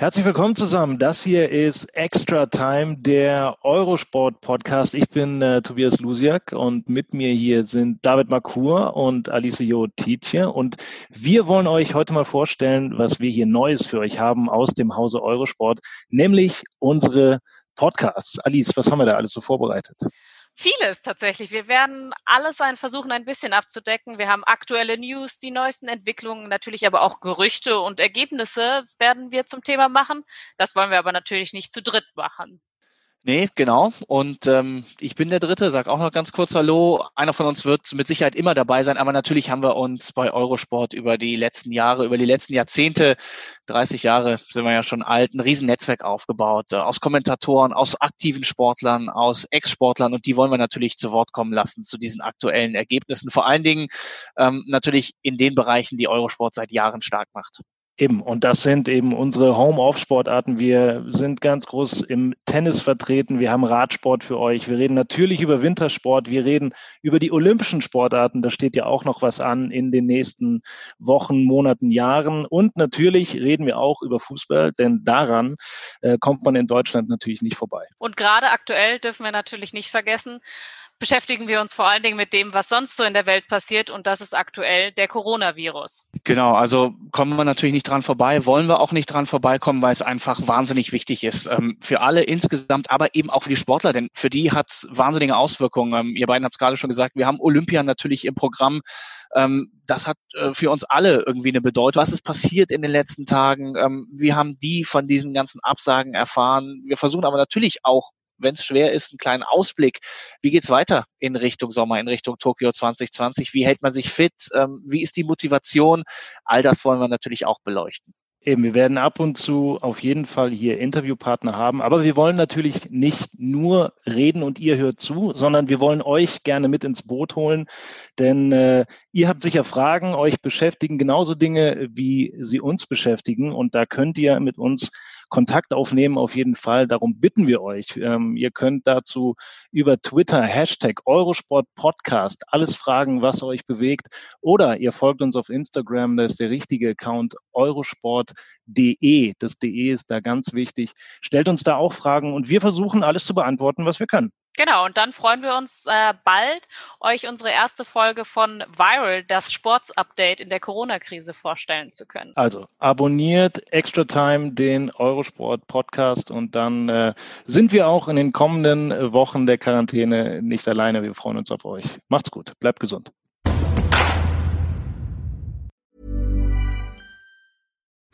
Herzlich willkommen zusammen. Das hier ist Extra Time, der Eurosport Podcast. Ich bin äh, Tobias Lusiak und mit mir hier sind David Makur und Alice Jo Tietje. Und wir wollen euch heute mal vorstellen, was wir hier Neues für euch haben aus dem Hause Eurosport, nämlich unsere Podcasts. Alice, was haben wir da alles so vorbereitet? Vieles tatsächlich. Wir werden alles ein versuchen, ein bisschen abzudecken. Wir haben aktuelle News, die neuesten Entwicklungen, natürlich aber auch Gerüchte und Ergebnisse werden wir zum Thema machen. Das wollen wir aber natürlich nicht zu dritt machen. Nee, genau. Und ähm, ich bin der Dritte, sag auch noch ganz kurz Hallo. Einer von uns wird mit Sicherheit immer dabei sein, aber natürlich haben wir uns bei Eurosport über die letzten Jahre, über die letzten Jahrzehnte, 30 Jahre sind wir ja schon alt, ein Riesennetzwerk aufgebaut, äh, aus Kommentatoren, aus aktiven Sportlern, aus Ex-Sportlern und die wollen wir natürlich zu Wort kommen lassen zu diesen aktuellen Ergebnissen. Vor allen Dingen ähm, natürlich in den Bereichen, die Eurosport seit Jahren stark macht. Eben, und das sind eben unsere Home-Off-Sportarten. Wir sind ganz groß im Tennis vertreten. Wir haben Radsport für euch. Wir reden natürlich über Wintersport. Wir reden über die olympischen Sportarten. Da steht ja auch noch was an in den nächsten Wochen, Monaten, Jahren. Und natürlich reden wir auch über Fußball, denn daran äh, kommt man in Deutschland natürlich nicht vorbei. Und gerade aktuell dürfen wir natürlich nicht vergessen, beschäftigen wir uns vor allen Dingen mit dem, was sonst so in der Welt passiert. Und das ist aktuell der Coronavirus. Genau, also kommen wir natürlich nicht dran vorbei, wollen wir auch nicht dran vorbeikommen, weil es einfach wahnsinnig wichtig ist. Ähm, für alle insgesamt, aber eben auch für die Sportler, denn für die hat es wahnsinnige Auswirkungen. Ähm, ihr beiden habt es gerade schon gesagt, wir haben Olympia natürlich im Programm. Ähm, das hat äh, für uns alle irgendwie eine Bedeutung. Was ist passiert in den letzten Tagen? Ähm, wir haben die von diesen ganzen Absagen erfahren. Wir versuchen aber natürlich auch wenn es schwer ist, einen kleinen Ausblick. Wie geht's weiter in Richtung Sommer, in Richtung Tokio 2020? Wie hält man sich fit? Ähm, wie ist die Motivation? All das wollen wir natürlich auch beleuchten. Eben, wir werden ab und zu auf jeden Fall hier Interviewpartner haben, aber wir wollen natürlich nicht nur reden und ihr hört zu, sondern wir wollen euch gerne mit ins Boot holen, denn äh, ihr habt sicher Fragen, euch beschäftigen genauso Dinge, wie sie uns beschäftigen und da könnt ihr mit uns Kontakt aufnehmen auf jeden Fall. Darum bitten wir euch. Ähm, ihr könnt dazu über Twitter Hashtag Eurosport Podcast alles fragen, was euch bewegt. Oder ihr folgt uns auf Instagram, da ist der richtige Account eurosport.de. Das DE ist da ganz wichtig. Stellt uns da auch Fragen und wir versuchen alles zu beantworten, was wir können. Genau, und dann freuen wir uns äh, bald, euch unsere erste Folge von Viral, das Sports-Update in der Corona-Krise vorstellen zu können. Also abonniert Extra Time, den Eurosport-Podcast und dann äh, sind wir auch in den kommenden Wochen der Quarantäne nicht alleine. Wir freuen uns auf euch. Macht's gut, bleibt gesund.